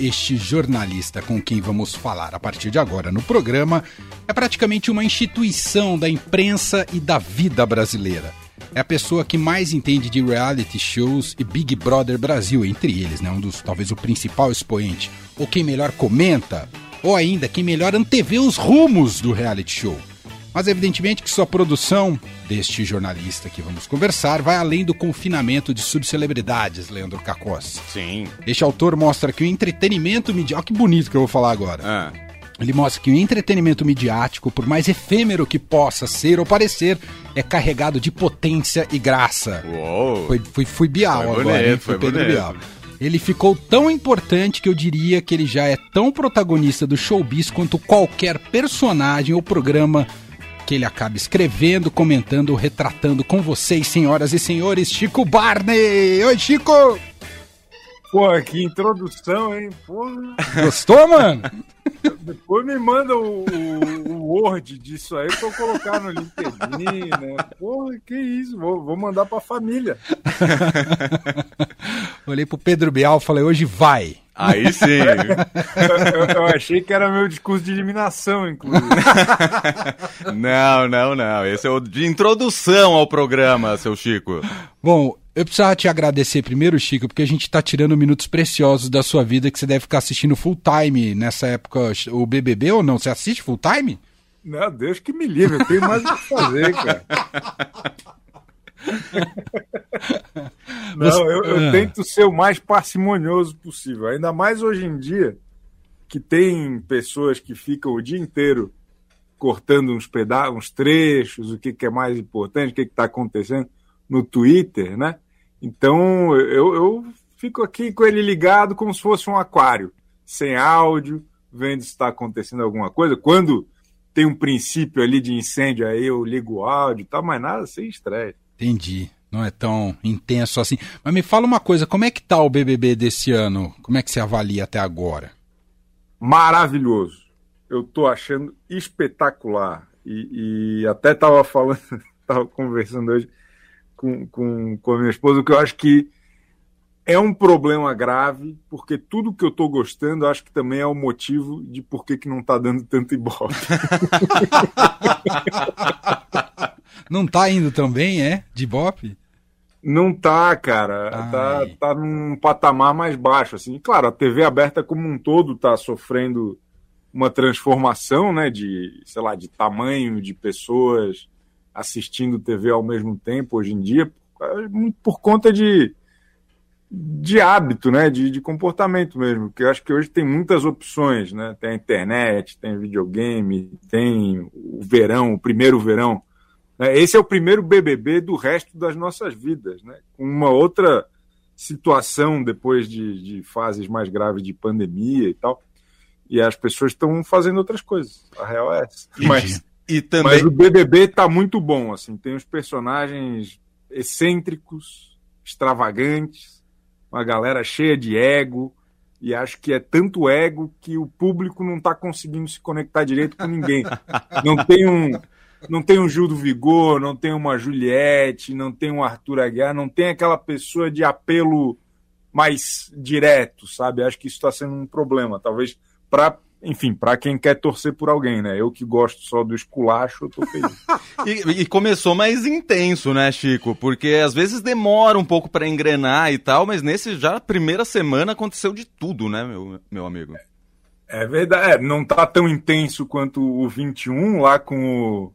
este jornalista com quem vamos falar a partir de agora no programa é praticamente uma instituição da imprensa e da vida brasileira. É a pessoa que mais entende de reality shows e Big Brother Brasil, entre eles, né? Um dos, talvez o principal expoente. Ou quem melhor comenta, ou ainda quem melhor antevê os rumos do reality show. Mas evidentemente que sua produção deste jornalista que vamos conversar vai além do confinamento de subcelebridades, Leandro Cacossi. Sim. Este autor mostra que o entretenimento midiático. Olha que bonito que eu vou falar agora. Ah. Ele mostra que o entretenimento midiático, por mais efêmero que possa ser ou parecer, é carregado de potência e graça. Uou. Foi, foi, fui Bial Foi agora, bonito, hein? Foi foi Pedro bonito. Bial. Ele ficou tão importante que eu diria que ele já é tão protagonista do showbiz quanto qualquer personagem ou programa que ele acaba escrevendo, comentando retratando com vocês, senhoras e senhores, Chico Barney! Oi, Chico! Pô, que introdução, hein? Porra. Gostou, mano? Depois me manda o, o- o Word disso aí pra eu colocar no LinkedIn, né? Porra, que isso? Vou, vou mandar pra família. Olhei pro Pedro Bial e falei, hoje vai. Aí sim. Eu, eu- eu achei que era meu discurso de eliminação, inclusive. não, não, não. Esse é o de introdução ao programa, seu Chico. Bom, eu precisava te agradecer primeiro, Chico, porque a gente tá tirando minutos preciosos da sua vida que você deve ficar assistindo full time nessa época, o BBB ou não? Você assiste full time? Não, Deus que me livre, eu tenho mais o que fazer, cara. Não, eu, eu Ah. tento ser o mais parcimonioso possível. Ainda mais hoje em dia, que tem pessoas que ficam o dia inteiro cortando uns pedaços, uns trechos, o que, que é mais importante, o que está acontecendo no Twitter, né? Então eu, eu fico aqui com ele ligado como se fosse um aquário, sem áudio, vendo se está acontecendo alguma coisa. Quando tem um princípio ali de incêndio, aí eu ligo o áudio e tal, mas nada sem estresse. Entendi. Não é tão intenso assim. Mas me fala uma coisa, como é que tá o BBB desse ano? Como é que você avalia até agora? maravilhoso. Eu tô achando espetacular. E, e até tava falando, tava conversando hoje com, com, com a minha esposa, que eu acho que é um problema grave, porque tudo que eu tô gostando, acho que também é o motivo de por que, que não tá dando tanto ibope. Não tá indo tão bem, é? De Bop? Não tá, cara. Tá, Ai. tá num patamar mais baixo. Assim. Claro, a TV aberta como um todo tá sofrendo uma transformação, né? De, sei lá, de tamanho de pessoas assistindo TV ao mesmo tempo hoje em dia, muito por conta de, de hábito, né? De, de comportamento mesmo. Porque eu acho que hoje tem muitas opções, né? Tem a internet, tem videogame, tem o verão, o primeiro verão. né? Esse é o primeiro BBB do resto das nossas vidas, né? Com uma outra situação depois de, de fases mais graves de pandemia e tal. E as pessoas estão fazendo outras coisas. A real é essa. Mas, E também. mas o BBB tá muito bom, assim. Tem os personagens excêntricos, extravagantes, uma galera cheia de ego. E acho que é tanto ego que o público não está conseguindo se conectar direito com ninguém. Não tem um, não tem um Gil do Vigor, não tem uma Juliette, não tem um Arthur Aguiar, não tem aquela pessoa de apelo mais direto, sabe? Acho que isso está sendo um problema. Talvez para, enfim, para quem quer torcer por alguém, né? Eu que gosto só do esculacho, eu tô feliz. E, e começou mais intenso, né, Chico? Porque às vezes demora um pouco pra engrenar e tal, mas nesse já primeira semana aconteceu de tudo, né, meu, meu amigo? É verdade, é, não tá tão intenso quanto o 21 lá com o,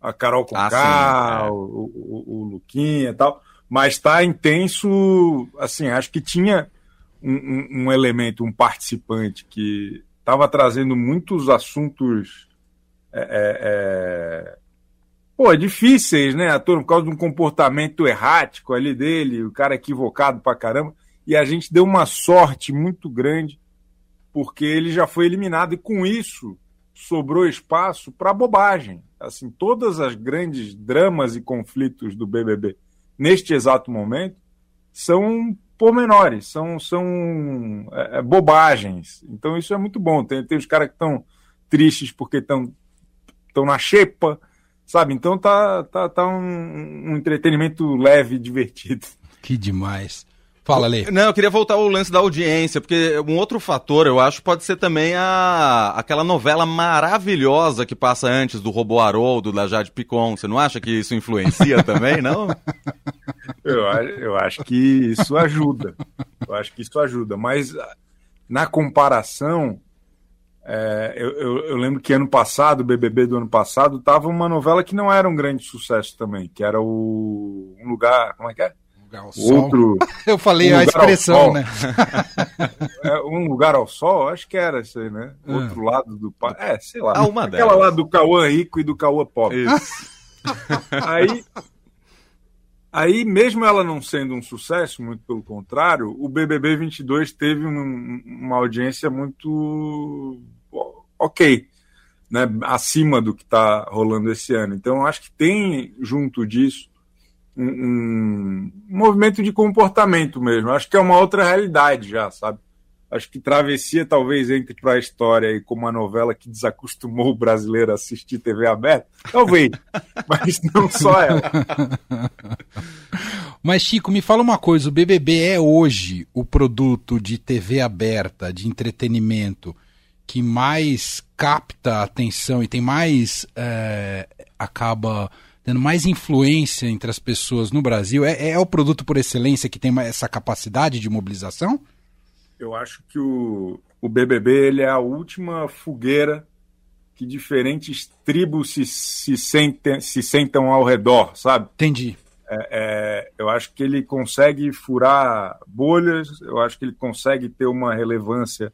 a Carol Conká, Ah, sim, é. o, o, o Luquinha e tal, mas tá intenso, assim, acho que tinha um, um- um elemento, um participante que estava trazendo muitos assuntos é, é, é, pô, difíceis, né, ator, por causa de um comportamento errático ali dele, o cara equivocado pra caramba, e a gente deu uma sorte muito grande porque ele já foi eliminado e com isso sobrou espaço para bobagem. Assim, todas as grandes dramas e conflitos do BBB neste exato momento são pormenores, são, são é, é, bobagens. Então isso é muito bom. Tem, tem os caras que estão tristes porque estão estão na xepa, sabe? Então tá, tá, tá um, um entretenimento leve e divertido. Que demais. Fala, Lê. Não, eu queria voltar ao lance da audiência, porque um outro fator, eu acho, pode ser também a aquela novela maravilhosa que passa antes do Robô Haroldo, da Jade Picon. Você não acha que isso influencia também, não? Eu, eu acho que isso ajuda. Eu acho que isso ajuda. Mas na comparação, é, eu, eu, eu, lembro que ano passado, o BBB do ano passado, tava uma novela que não era um grande sucesso também, que era o Um Lugar. Como é que é? Outro. Eu falei um a expressão, né? é, um lugar ao sol, acho que era isso aí, né? Ah. Outro lado do. É, sei lá. Ah, uma Aquela delas. lá do Cauã rico e do Cauã pobre. Isso. aí, aí, mesmo ela não sendo um sucesso, muito pelo contrário, o BBB 22 teve um, uma audiência muito ok, né? acima do que está rolando esse ano. Então, acho que tem junto disso um, um, movimento de comportamento mesmo. Acho que é uma outra realidade já, sabe? Acho que Travessia talvez entre para a história aí como uma novela que desacostumou o brasileiro a assistir TV aberta. Talvez, mas não só ela. Mas, Chico, me fala uma coisa: o BBB é hoje o produto de TV aberta, de entretenimento, que mais capta a atenção e tem mais. É, acaba tendo mais influência entre as pessoas no Brasil? É, é o produto por excelência que tem essa capacidade de mobilização? Eu acho que o, o BBB ele é a última fogueira que diferentes tribos se, se, sentem, se sentam ao redor, sabe? Entendi. É, é, eu acho que ele consegue furar bolhas, eu acho que ele consegue ter uma relevância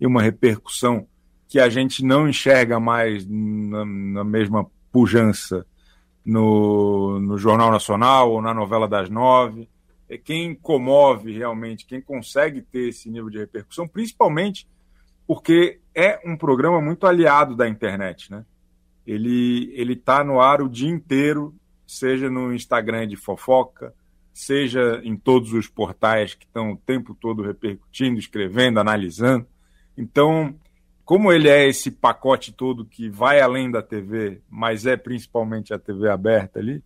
e uma repercussão que a gente não enxerga mais na, na mesma pujança no, no Jornal Nacional ou na novela das nove. É quem comove realmente, quem consegue ter esse nível de repercussão, principalmente porque é um programa muito aliado da internet, né? Ele ele está no ar o dia inteiro, seja no Instagram de fofoca, seja em todos os portais que estão o tempo todo repercutindo, escrevendo, analisando. Então, como ele é esse pacote todo que vai além da TV, mas é principalmente a TV aberta ali,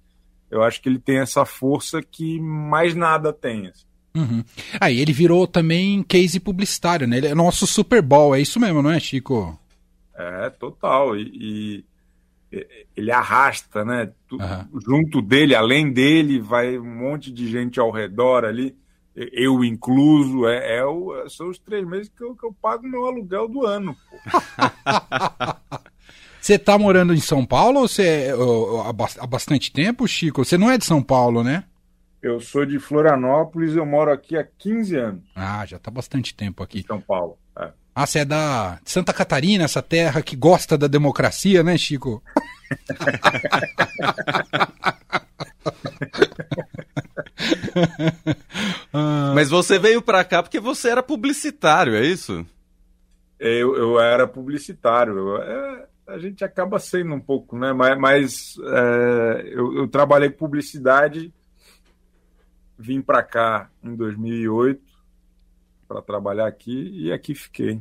eu acho que ele tem essa força que mais nada tem. Assim. Uhum. Aí ah, ele virou também case publicitário, né? Ele é nosso Super Bowl, é isso mesmo, não é, Chico? É, total. E, e ele arrasta, né? Uhum. Junto dele, além dele, vai um monte de gente ao redor ali eu incluso, é, é o, são os três meses que eu, que eu pago meu aluguel do ano. Você tá morando em São Paulo ou você há bastante tempo, Chico? Você não é de São Paulo, né? Eu sou de Florianópolis, eu moro aqui há 15 anos. Ah, já tá bastante tempo aqui. Em São Paulo. É. Ah, você é da Santa Catarina, essa terra que gosta da democracia, né, Chico? Mas você veio para cá porque você era publicitário, é isso? Eu, eu era publicitário. Eu, é, a gente acaba sendo um pouco, né? Mas, mas é, eu, eu, trabalhei publicidade, vim para cá em 2008 para trabalhar aqui e aqui fiquei.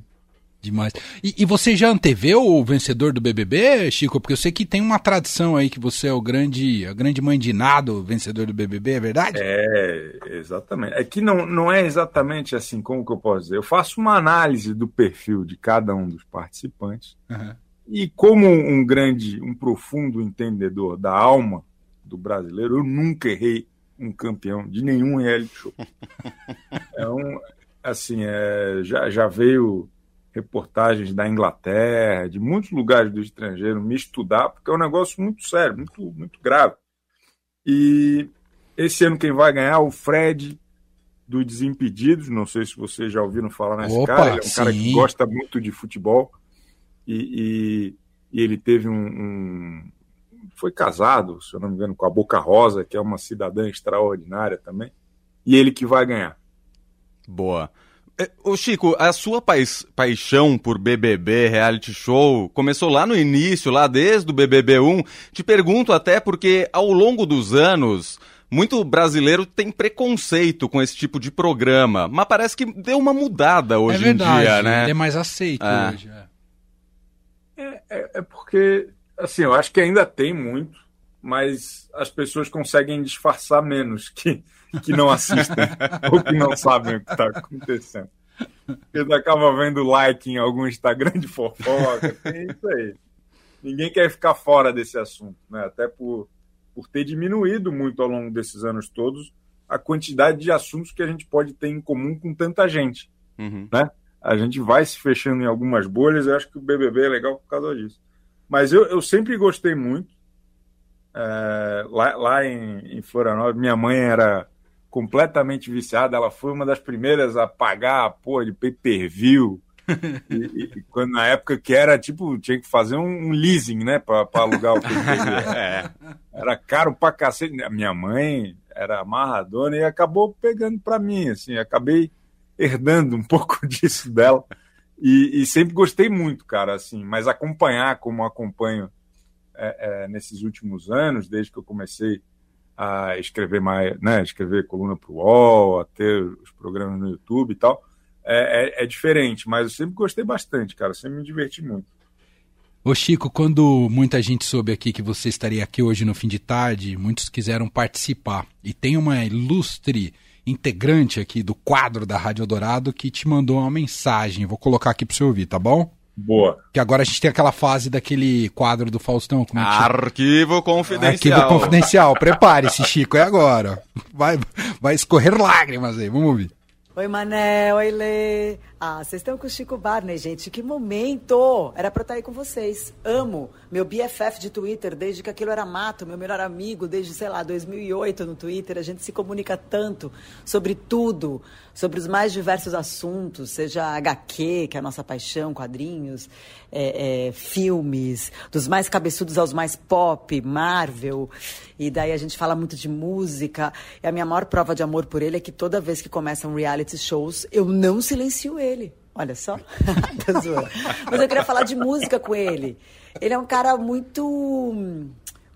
Demais. E, e, você já anteveu o vencedor do BBB, Chico? Porque eu sei que tem uma tradição aí que você é o grande, a grande mãe de nada, vencedor do BBB, é verdade? É, exatamente. É que não, não é exatamente assim, como que eu posso dizer? Eu faço uma análise do perfil de cada um dos participantes uhum. E como um grande, um profundo entendedor da alma do brasileiro, eu nunca errei um campeão de nenhum reality show. é um, assim, é, já, já veio reportagens da Inglaterra, de muitos lugares do estrangeiro, me estudar, porque é um negócio muito sério, muito, muito grave. E esse ano quem vai ganhar é o Fred do Desimpedidos, não sei se vocês já ouviram falar nesse Opa, cara, ele é um sim. cara que gosta muito de futebol e, e, e ele teve um, um, foi casado, se eu não me engano, com a Boca Rosa, que é uma cidadã extraordinária também, e ele que vai ganhar. Boa. É, ô Chico, a sua paixão por BBB, reality show, começou lá no início, lá desde o BBB 1. Te pergunto até porque ao longo dos anos, muito brasileiro tem preconceito com esse tipo de programa, mas parece que deu uma mudada hoje é verdade, em dia, né? É mais aceito é. hoje. É. é, é, é porque, assim, eu acho que ainda tem muito, mas as pessoas conseguem disfarçar menos que que não assistem ou que não sabem o que está acontecendo. Eles acabam vendo like em algum Instagram de fofoca, tem isso aí. Ninguém quer ficar fora desse assunto, né? até por, por ter diminuído muito ao longo desses anos todos a quantidade de assuntos que a gente pode ter em comum com tanta gente. Uhum. Né? A gente vai se fechando em algumas bolhas, eu acho que o BBB é legal por causa disso. Mas eu, eu sempre gostei muito. É, lá, lá em, em Florianópolis, minha mãe era completamente viciada. Ela foi uma das primeiras a pagar a porra de pay-per-view. e, e, quando na época que era tipo, tinha que fazer um, um leasing, né, para alugar o pay-per-view. É. Era caro pra cacete. Minha mãe era amarradona e acabou pegando para mim, assim, acabei herdando um pouco disso dela. E, e, sempre gostei muito, cara, assim, mas acompanhar como acompanho é, é, nesses últimos anos, desde que eu comecei a escrever mais, né, escrever coluna para o UOL, a ter os programas no YouTube e tal, é, é, é, diferente, mas eu sempre gostei bastante, cara, sempre me diverti muito. Ô Chico, quando muita gente soube aqui que você estaria aqui hoje no fim de tarde, muitos quiseram participar. E tem uma ilustre integrante aqui do quadro da Rádio Dourado que te mandou uma mensagem. Vou colocar aqui para você ouvir, tá bom? Boa. Que agora a gente tem aquela fase daquele quadro do Faustão. Como é Arquivo confidencial. Arquivo confidencial. Prepare-se, Chico, é agora. Vai, vai escorrer lágrimas aí, vamos ouvir. Oi, Manel, oi, Lê. Ah, vocês estão com o Chico Barney, gente. Que momento! Era pra estar aí com vocês. Amo meu BFF de Twitter, desde que aquilo era mato, meu melhor amigo, desde, sei lá, 2008 no Twitter. A gente se comunica tanto sobre tudo, sobre os mais diversos assuntos, seja HQ, que é a nossa paixão, quadrinhos, é, é, filmes, dos mais cabeçudos aos mais pop, Marvel. E daí a gente fala muito de música. E a minha maior prova de amor por ele é que toda vez que começam reality shows, eu não silencio ele. Olha só. Mas eu queria falar de música com ele. Ele é um cara muito,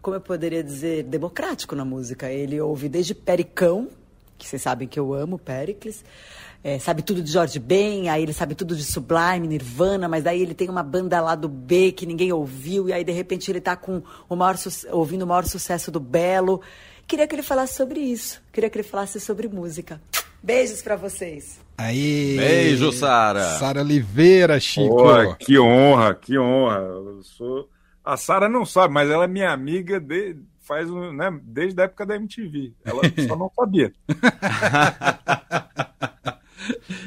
como eu poderia dizer, democrático na música. Ele ouve desde Pericão, que vocês sabem que eu amo Pericles, é, sabe tudo de Jorge Ben, aí ele sabe tudo de Sublime, Nirvana, mas daí ele tem uma banda lá do B que ninguém ouviu, e aí de repente ele está com o maior ouvindo o maior sucesso do Belo. Queria que ele falasse sobre isso, queria que ele falasse sobre música. Beijos para vocês. Aí. Beijo, Sara. Sara Oliveira, Chico. Pô, que honra, que honra. Eu sou... A Sara não sabe, mas ela é minha amiga de... faz um, né, desde a época da MTV. Ela só não sabia.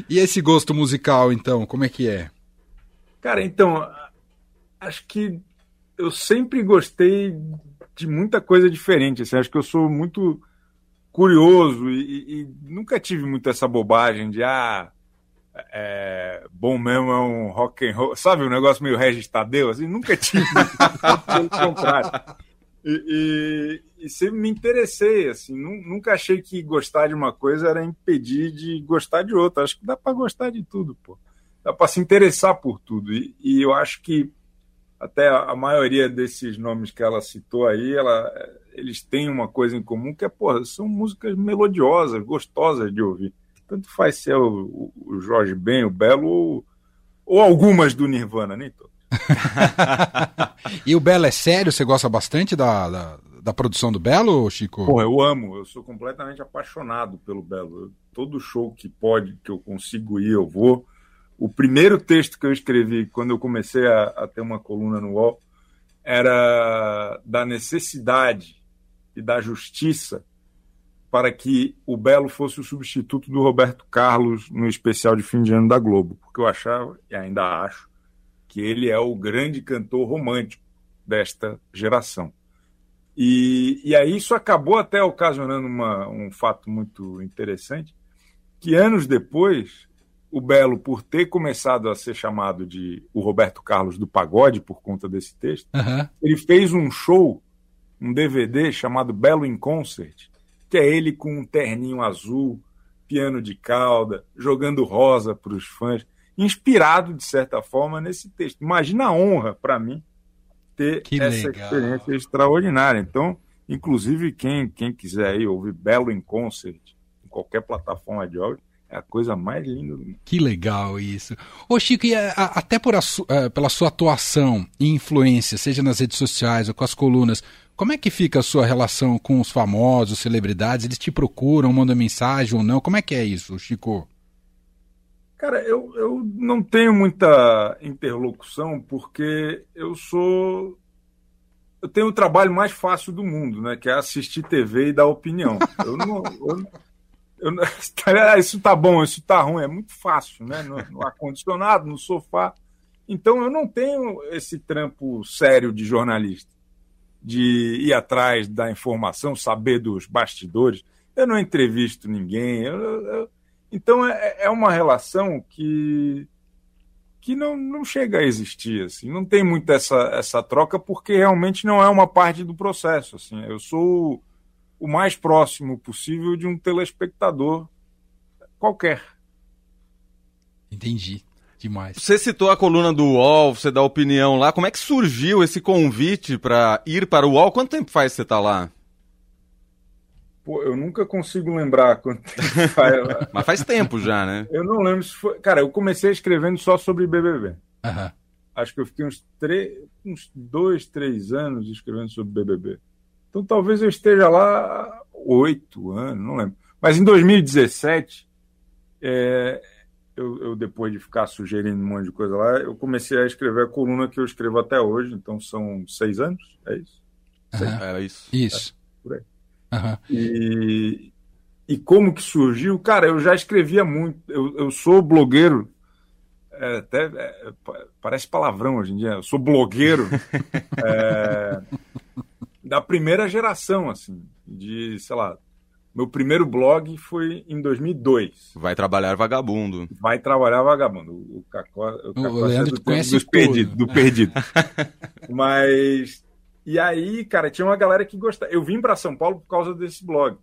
e esse gosto musical, então, como é que é? Cara, então, acho que eu sempre gostei de muita coisa diferente. Assim, acho que eu sou muito curioso e, e, nunca tive muito essa bobagem de ah, é, bom mesmo é um rock and roll, sabe, um negócio meio Regis Tadeu, assim, nunca tive. E, e, e, sempre me interessei, assim, nunca achei que gostar de uma coisa era impedir de gostar de outra. Acho que dá para gostar de tudo, pô. Dá para se interessar por tudo. E, e eu acho que até a maioria desses nomes que ela citou aí, ela, eles têm uma coisa em comum que é, porra, são músicas melodiosas, gostosas de ouvir. Tanto faz ser o, o Jorge Ben, o Belo, ou, ou algumas do Nirvana, nem todas. e o Belo é sério? Você gosta bastante da, da, da, produção do Belo, Chico? Porra, eu amo, eu sou completamente apaixonado pelo Belo. todo show que pode, que eu consigo ir, eu vou. O primeiro texto que eu escrevi quando eu comecei a, a ter uma coluna no UOL era da necessidade e da justiça para que o Belo fosse o substituto do Roberto Carlos no especial de fim de ano da Globo, porque eu achava e ainda acho que ele é o grande cantor romântico desta geração. E, e aí isso acabou até ocasionando uma, um fato muito interessante, que anos depois o Belo, por ter começado a ser chamado de o Roberto Carlos do pagode por conta desse texto, uhum. ele fez um show, um DVD chamado Belo in Concert, que é ele com um terninho azul, piano de cauda, jogando rosa para os fãs, inspirado, de certa forma, nesse texto. Imagina a honra para mim ter que essa legal. experiência extraordinária. Então, inclusive, quem, quem quiser aí ouvir Belo in Concert em qualquer plataforma de áudio, é a coisa mais linda do mundo. Que legal isso. Ô Chico, e a, a, até por a, uh, pela sua atuação e influência, seja nas redes sociais ou com as colunas, Como é que fica a sua relação com os famosos, celebridades? Eles te procuram, mandam mensagem ou não? Como é que é isso, Chico? Cara, eu, eu não tenho muita interlocução porque eu sou. Eu tenho o trabalho mais fácil do mundo, né? Que é assistir TV e dar opinião. Eu não. Eu, eu, isso tá bom, isso tá ruim, é muito fácil, né? No, no ar-condicionado, no sofá. Então eu não tenho esse trampo sério de jornalista, de ir atrás da informação, saber dos bastidores. Eu não entrevisto ninguém. Eu, eu, então é, é uma relação que que não, não chega a existir assim não tem muito essa, essa troca porque realmente não é uma parte do processo assim eu sou o mais próximo possível de um telespectador qualquer entendi demais você citou a coluna do UOL você dá opinião lá como é que surgiu esse convite para ir para o UOL quanto tempo faz que você está lá Pô, eu nunca consigo lembrar quanto tempo faz. Mas faz tempo já, né? Eu não lembro se foi. Cara, eu comecei escrevendo só sobre BBB. Uhum. Acho que eu fiquei uns, três, uns dois, três anos escrevendo sobre BBB. Então talvez eu esteja lá oito anos, não lembro. Mas em 2017, é, eu, eu, depois de ficar sugerindo um monte de coisa lá, eu comecei a escrever a coluna que eu escrevo até hoje. Então são seis anos, é isso? Uhum. Era isso. Isso. É, por aí. Uhum. E, e como que surgiu? Cara, eu já escrevia muito. Eu, eu sou blogueiro. É, até é, parece palavrão hoje em dia. Eu sou blogueiro é, da primeira geração, assim, de sei lá. Meu primeiro blog foi em 2002. Vai trabalhar vagabundo. Vai trabalhar vagabundo. O Cacó, o Cacó o Leandro é do, conhece dos perdido, do perdido. Mas e aí, cara, tinha uma galera que gostava. Eu vim para São Paulo por causa desse blog.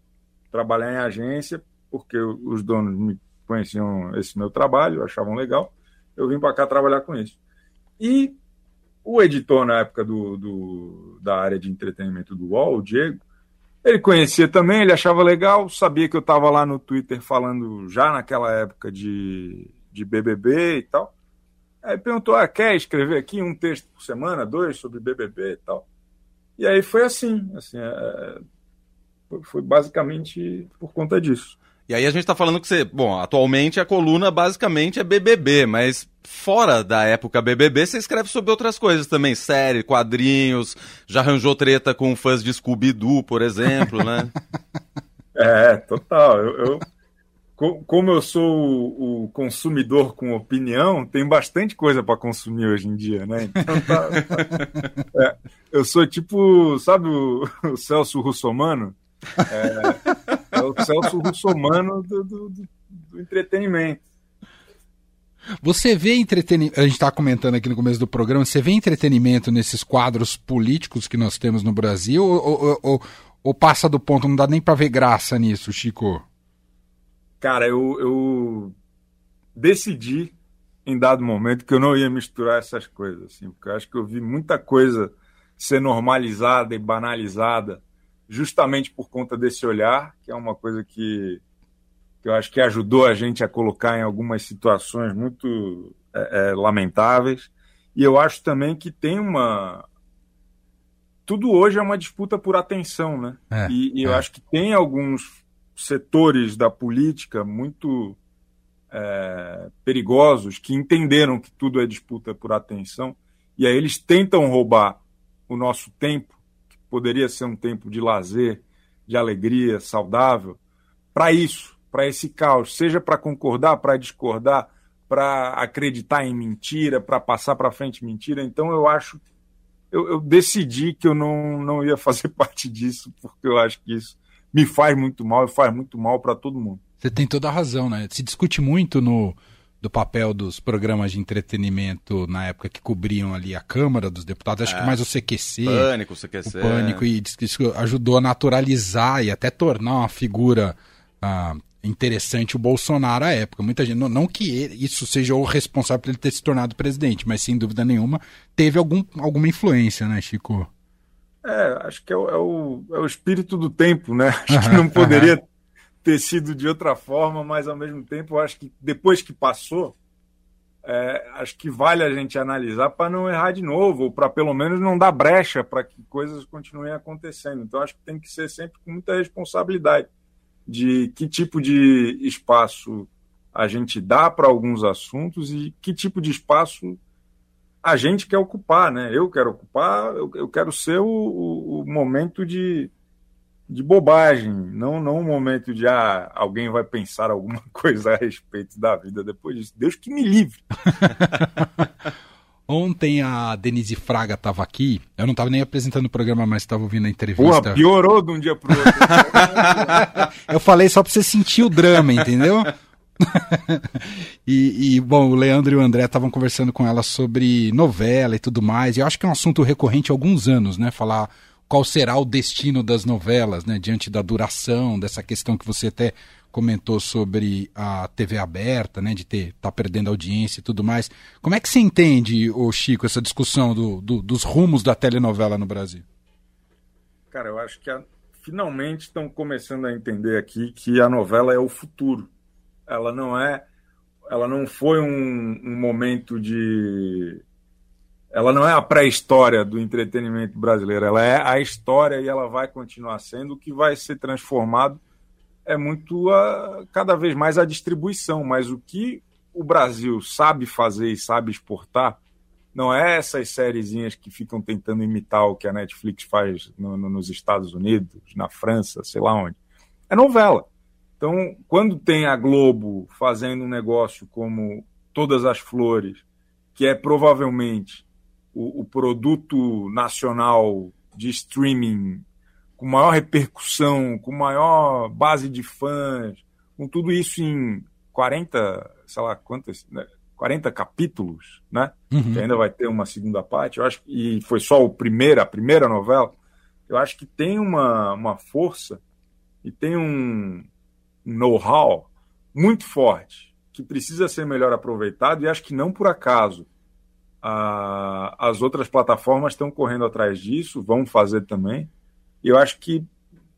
Trabalhar em agência, porque os donos me conheciam esse meu trabalho, achavam legal. Eu vim para cá trabalhar com isso. E o editor, na época do, do, da área de entretenimento do UOL, o Diego, ele conhecia também, ele achava legal, sabia que eu estava lá no Twitter falando já naquela época de, de BBB e tal. Aí perguntou: ah, quer escrever aqui um texto por semana, dois sobre BBB e tal? E aí foi assim, assim é, foi basicamente por conta disso. E aí a gente está falando que você, bom, atualmente a coluna basicamente é BBB, mas fora da época BBB você escreve sobre outras coisas também, série, quadrinhos, já arranjou treta com fãs de Scooby-Doo, por exemplo, né? é, total. Eu, eu, como eu sou o consumidor com opinião, tem bastante coisa para consumir hoje em dia, né? Então tá, tá. É, eu sou tipo, sabe o, o Celso Russomano? É, o Celso Russomano do, do, do, entretenimento. Você vê entretenimento, a gente está comentando aqui no começo do programa, você vê entretenimento nesses quadros políticos que nós temos no Brasil ou, ou, ou, ou passa do ponto, não dá nem para ver graça nisso, Chico? Cara, eu, eu decidi em dado momento que eu não ia misturar essas coisas, assim, porque eu acho que eu vi muita coisa ser normalizada e banalizada justamente por conta desse olhar, que é uma coisa que, que eu acho que ajudou a gente a colocar em algumas situações muito é, é, lamentáveis. E eu acho também que tem uma. Tudo hoje é uma disputa por atenção, né? É, e, e eu é. acho que tem alguns setores da política muito é, perigosos que entenderam que tudo é disputa por atenção e aí eles tentam roubar o nosso tempo, poderia ser um tempo de lazer, de alegria, saudável, para isso, para esse caos, seja para concordar, para discordar, para acreditar em mentira, para passar para frente mentira. Então eu acho, eu, eu decidi que eu não, não ia fazer parte disso, porque eu acho que isso me faz muito mal e faz muito mal para todo mundo. Você tem toda a razão, né? Se discute muito no do papel dos programas de entretenimento na época que cobriam ali a Câmara dos Deputados, acho é. que mais o CQC. Pânico, o CQC. O Pânico, e isso ajudou a naturalizar e até tornar uma figura ah, interessante o Bolsonaro à época. Muita gente, não, não que ele, isso seja o responsável por ele ter se tornado presidente, mas sem dúvida nenhuma teve algum, alguma influência, né, Chico? É, acho que é o, é o, é o espírito do tempo, né? Acho que não poderia ter sido de outra forma, mas ao mesmo tempo eu acho que depois que passou, é, acho que vale a gente analisar para não errar de novo, ou para pelo menos não dar brecha para que coisas continuem acontecendo. Então, acho que tem que ser sempre com muita responsabilidade de que tipo de espaço a gente dá para alguns assuntos e que tipo de espaço a gente quer ocupar, né? Eu quero ocupar, eu, eu quero ser o, o, o momento de de bobagem, não, não um momento de ah, alguém vai pensar alguma coisa a respeito da vida depois disso. Deus que me livre. Ontem a Denise Fraga estava aqui, eu não estava nem apresentando o programa, mas estava ouvindo a entrevista. Pô, piorou de um dia para outro. eu falei só para você sentir o drama, entendeu? e, e, bom, o Leandro e o André estavam conversando com ela sobre novela e tudo mais, e eu acho que é um assunto recorrente há alguns anos, né? Falar qual será o destino das novelas, né, diante da duração, dessa questão que você até comentou sobre a TV aberta, né, de ter tá perdendo audiência e tudo mais. Como é que você entende, o Chico, essa discussão do, do, dos rumos da telenovela no Brasil? Cara, eu acho que a, finalmente estão começando a entender aqui que a novela é o futuro. Ela não é, ela não foi um, um momento de ela não é a pré-história do entretenimento brasileiro, ela é a história e ela vai continuar sendo. O que vai ser transformado é muito a, cada vez mais a distribuição, mas o que o Brasil sabe fazer e sabe exportar não é essas sériezinhas que ficam tentando imitar o que a Netflix faz no, no, nos Estados Unidos, na França, sei lá onde. É novela. Então, quando tem a Globo fazendo um negócio como Todas as Flores, que é provavelmente o, o produto nacional de streaming com maior repercussão, com maior base de fãs, com tudo isso em 40, sei lá quantas, né? 40 capítulos, né? Uhum. Que ainda vai ter uma segunda parte. Eu acho e foi só o primeiro, a primeira novela. Eu acho que tem uma, uma força e tem um know-how muito forte que precisa ser melhor aproveitado e acho que não por acaso a, as outras plataformas estão correndo atrás disso, vão fazer também. Eu acho que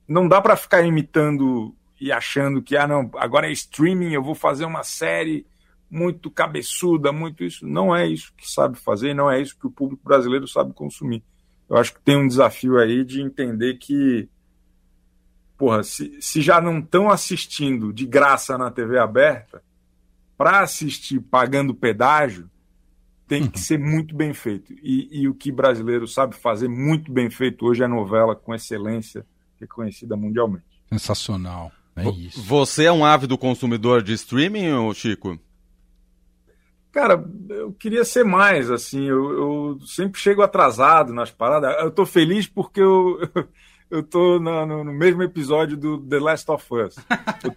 não dá para ficar imitando e achando que ah não, agora é streaming, eu vou fazer uma série muito cabeçuda, muito isso. Não é isso que sabe fazer, não é isso que o público brasileiro sabe consumir. Eu acho que tem um desafio aí de entender que, porra, se, se já não estão assistindo de graça na TV aberta, para assistir pagando pedágio, tem que ser muito bem feito. E, e, o que brasileiro sabe fazer muito bem feito hoje é novela com excelência, reconhecida mundialmente. Sensacional. É isso. Você é um ávido consumidor de streaming, Chico? Cara, eu queria ser mais, assim, eu, eu sempre chego atrasado nas paradas. Eu tô feliz porque eu, eu tô no, no, no, mesmo episódio do The Last of Us. Eu,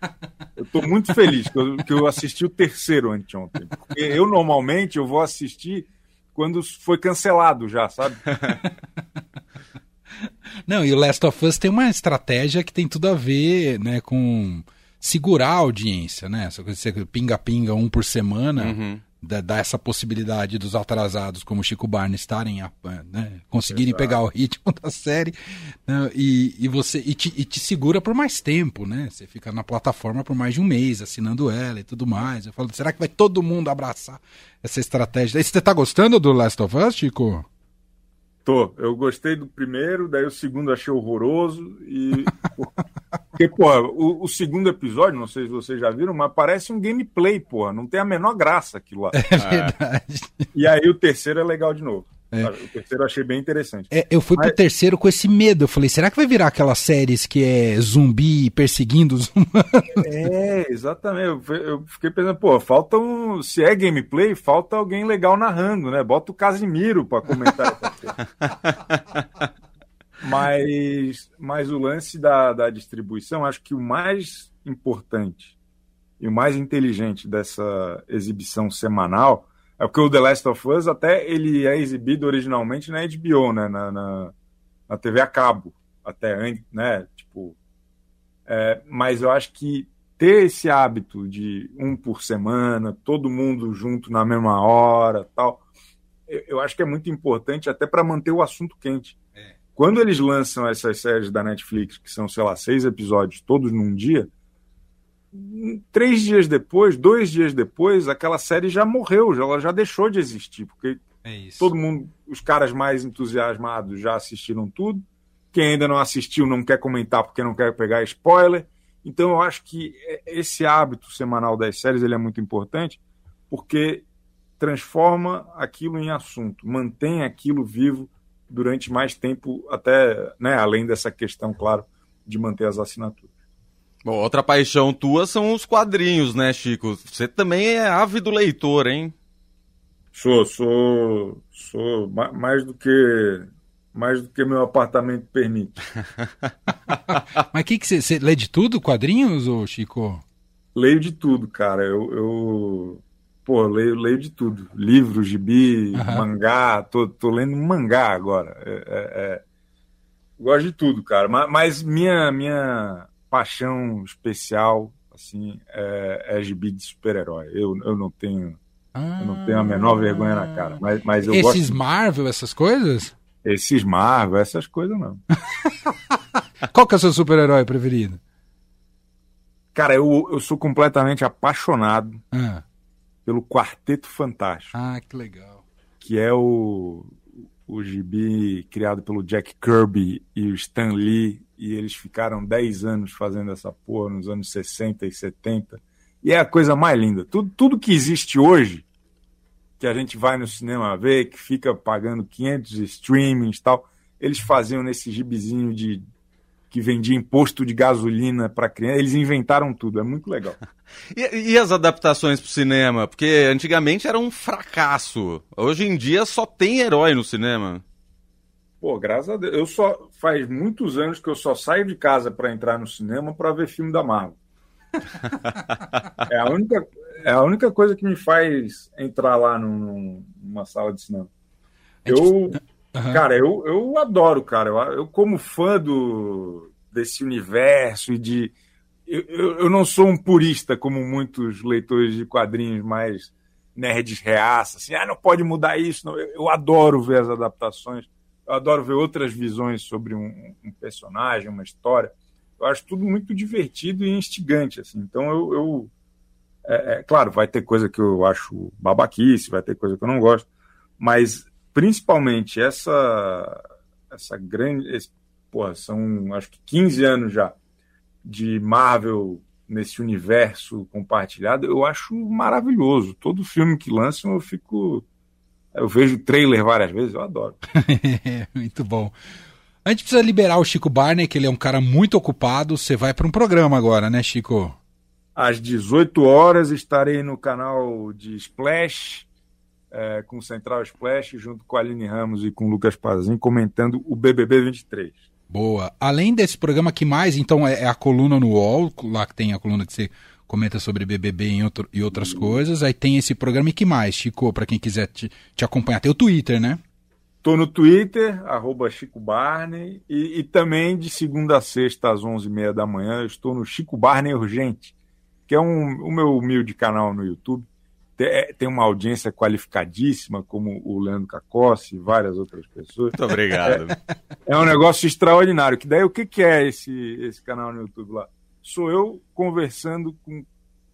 eu tô muito feliz que eu, que eu assisti o terceiro anteontem. Porque eu normalmente eu vou assistir quando foi cancelado já, sabe? Não, e o Last of Us tem uma estratégia que tem tudo a ver, né, com segurar a audiência, né? Você pinga-pinga um por semana, uhum dá essa possibilidade dos atrasados como Chico Barney estarem né, conseguirem Exato. pegar o ritmo da série né, e, e você e te, e te, segura por mais tempo né? Você fica na plataforma por mais de um mês assinando ela e tudo mais. Eu falo será que vai todo mundo abraçar essa estratégia? Você está gostando do Last of Us Chico Tô. Eu gostei do primeiro, daí o segundo achei horroroso. E. Porque, porra, o, o, segundo episódio, não sei se vocês já viram, mas parece um gameplay, porra. Não tem a menor graça aquilo lá. É verdade. E aí o terceiro é legal de novo. É. O terceiro eu achei bem interessante. É, eu fui Mas... pro terceiro com esse medo. Eu falei, será que vai virar aquelas séries que é zumbi perseguindo os humanos? É, exatamente. Eu, fiquei pensando, pô, falta um. Se é gameplay, falta alguém legal narrando, né? Bota o Casimiro pra comentar mas, mas o lance da, da distribuição, acho que o mais importante e o mais inteligente dessa exibição semanal é porque o The Last of Us até ele é exibido originalmente na HBO, né? Na, na, na TV a cabo, até antes, né? Tipo, é, mas eu acho que ter esse hábito de um por semana, todo mundo junto na mesma hora, tal, eu, eu acho que é muito importante até para manter o assunto quente. É. Quando eles lançam essas séries da Netflix, que são, sei lá, seis episódios todos num dia, três dias depois, dois dias depois, aquela série já morreu, ela já deixou de existir, porque É todo mundo, os caras mais entusiasmados já assistiram tudo. Quem ainda não assistiu não quer comentar porque não quer pegar spoiler. Então eu acho que esse hábito semanal das séries ele é muito importante porque transforma aquilo em assunto, mantém aquilo vivo durante mais tempo, até né, além dessa questão, claro, de manter as assinaturas. Bom, outra paixão tua são os quadrinhos, né, Chico? Você também é ávido leitor, hein? Sou, sou, sou mais do que mais do que meu apartamento permite. Mas o que, que você, você lê de tudo, quadrinhos, ou Chico? Leio de tudo, cara. Eu, eu pô, leio, leio de tudo. Livro, gibi, uhum. mangá. Tô, tô lendo mangá agora. É, é, é... Gosto de tudo, cara. Mas, mas, minha, minha paixão especial, assim, é, é gibi de super-herói. Eu, eu não tenho... Ah. Eu não tenho a menor vergonha na cara. Mas, mas eu Esses gosto... Marvel, essas coisas? Esses Marvel, essas coisas não. Qual que é o seu super-herói preferido? Cara, eu, eu sou completamente apaixonado ah. pelo Quarteto Fantástico. Ah, que legal. Que é o, o gibi criado pelo Jack Kirby e o Stan Lee. E eles ficaram 10 anos fazendo essa porra nos anos 60 e 70. E é a coisa mais linda. Tudo, tudo que existe hoje que a gente vai no cinema ver, que fica pagando 500 streamings e tal, eles faziam nesse gibizinho de que vendia imposto de gasolina para criança. Eles inventaram tudo, é muito legal. e, e, as adaptações para o cinema? Porque antigamente era um fracasso. Hoje em dia só tem herói no cinema. Pô, graças a Deus. Eu só faz muitos anos que eu só saio de casa para entrar no cinema para ver filme da Marvel. é a única é a única coisa que me faz entrar lá num, numa sala de cinema. Eu, uhum. cara, eu, eu adoro, cara. Eu, eu como fã do, desse universo e de. Eu, eu, eu, não sou um purista como muitos leitores de quadrinhos mais nerds reaça, assim, ah, não pode mudar isso. Não. Eu, eu adoro ver as adaptações, eu adoro ver outras visões sobre um, um personagem, uma história. Eu acho tudo muito divertido e instigante, assim. Então eu, eu é, é, claro, vai ter coisa que eu acho babaquice, vai ter coisa que eu não gosto, mas principalmente essa essa grande. Esse, porra, são acho que 15 anos já de Marvel nesse universo compartilhado, eu acho maravilhoso. Todo filme que lançam eu fico. Eu vejo o trailer várias vezes, eu adoro. Muito bom. A gente precisa liberar o Chico Barney, que ele é um cara muito ocupado. Você vai para um programa agora, né, Chico? Às 18 horas estarei no canal de Splash, é, com Central Splash, junto com a Aline Ramos e com o Lucas Pazin, comentando o BBB 23. Boa. Além desse programa, que mais? Então é, é a coluna no UOL, lá que tem a coluna que você comenta sobre BBB e, outro, e outras coisas. Aí tem esse programa e que mais, Chico, para quem quiser te, te acompanhar? Tem o Twitter, né? Estou no Twitter, arroba Chico Barney, e, e, também de segunda a sexta, às 11h30 da manhã, eu estou no Chico Barney Urgente, que é um, o meu humilde canal no YouTube. Tem, é, tem uma audiência qualificadíssima, como o Leandro Cacossi e várias outras pessoas. Muito obrigado. É, é, um negócio extraordinário. Que daí o que, que é esse, esse canal no YouTube lá? Sou eu conversando com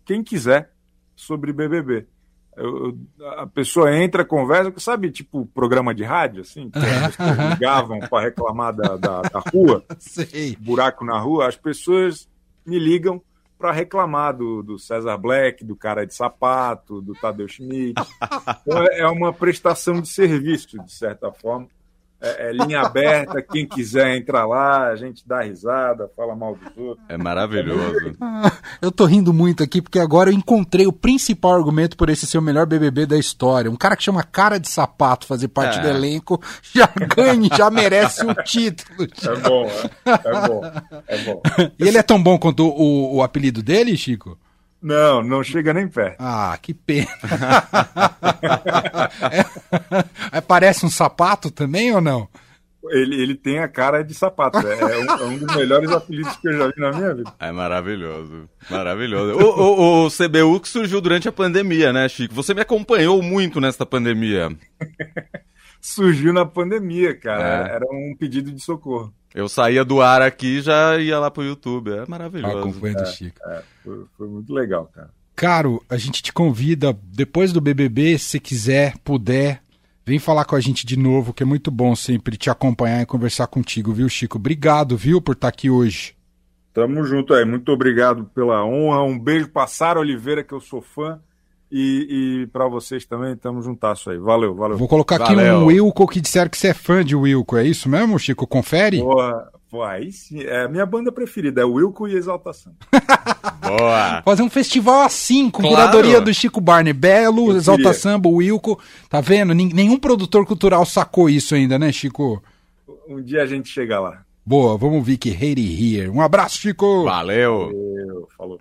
quem quiser sobre BBB. Eu, a pessoa entra, conversa, sabe, tipo programa de rádio, assim, que as pessoas ligavam para reclamar da, da, da rua, Sei. buraco na rua, as pessoas me ligam para reclamar do, do César Black, do cara de sapato, do Tadeu Schmidt. Então, é, é uma prestação de serviço, de certa forma. É, é, linha aberta, quem quiser entrar lá, a gente dá risada, fala mal dos outros. É maravilhoso. eu tô rindo muito aqui porque agora eu encontrei o principal argumento por esse ser o melhor BBB da história. Um cara que chama cara de sapato fazer parte é. do elenco já ganha, já merece o título. É bom, é, é bom, é bom. E ele é tão bom quanto o, o apelido dele, Chico? Não, não chega nem perto. Ah, que pena. é, parece um sapato também ou não? Ele, ele tem a cara de sapato. É, é, um, é, um, dos melhores apelidos que eu já vi na minha vida. É maravilhoso. Maravilhoso. o, o, o CBU que surgiu durante a pandemia, né, Chico? Você me acompanhou muito nesta pandemia. surgiu na pandemia, cara. É. Era um pedido de socorro. Eu saía do ar aqui e já ia lá pro YouTube. É maravilhoso. acompanhando o Chico. É, foi, foi muito legal, cara. Caro, a gente te convida, depois do BBB, se quiser, puder, vem falar com a gente de novo, que é muito bom sempre te acompanhar e conversar contigo, viu, Chico? Obrigado, viu, por estar aqui hoje. Tamo junto aí. Muito obrigado pela honra. Um beijo pra Sara Oliveira, que eu sou fã. E, e para vocês também, tamo juntasso aí. Valeu, valeu. Vou colocar aqui Valeu. um Wilco que disseram que você é fã de Wilco, é isso mesmo, Chico? Confere? Porra, pô, aí sim. É a minha banda preferida, é Wilco e Exaltação. Boa! Fazer um festival assim, com Claro. curadoria do Chico Barney. Belo, Eu Exalta queria. Samba, Wilco. Tá vendo? Nenhum produtor cultural sacou isso ainda, né, Chico? Um dia a gente chega lá. Boa, vamos ver que hate it here. Um abraço, Chico! Valeu! Eu, falou.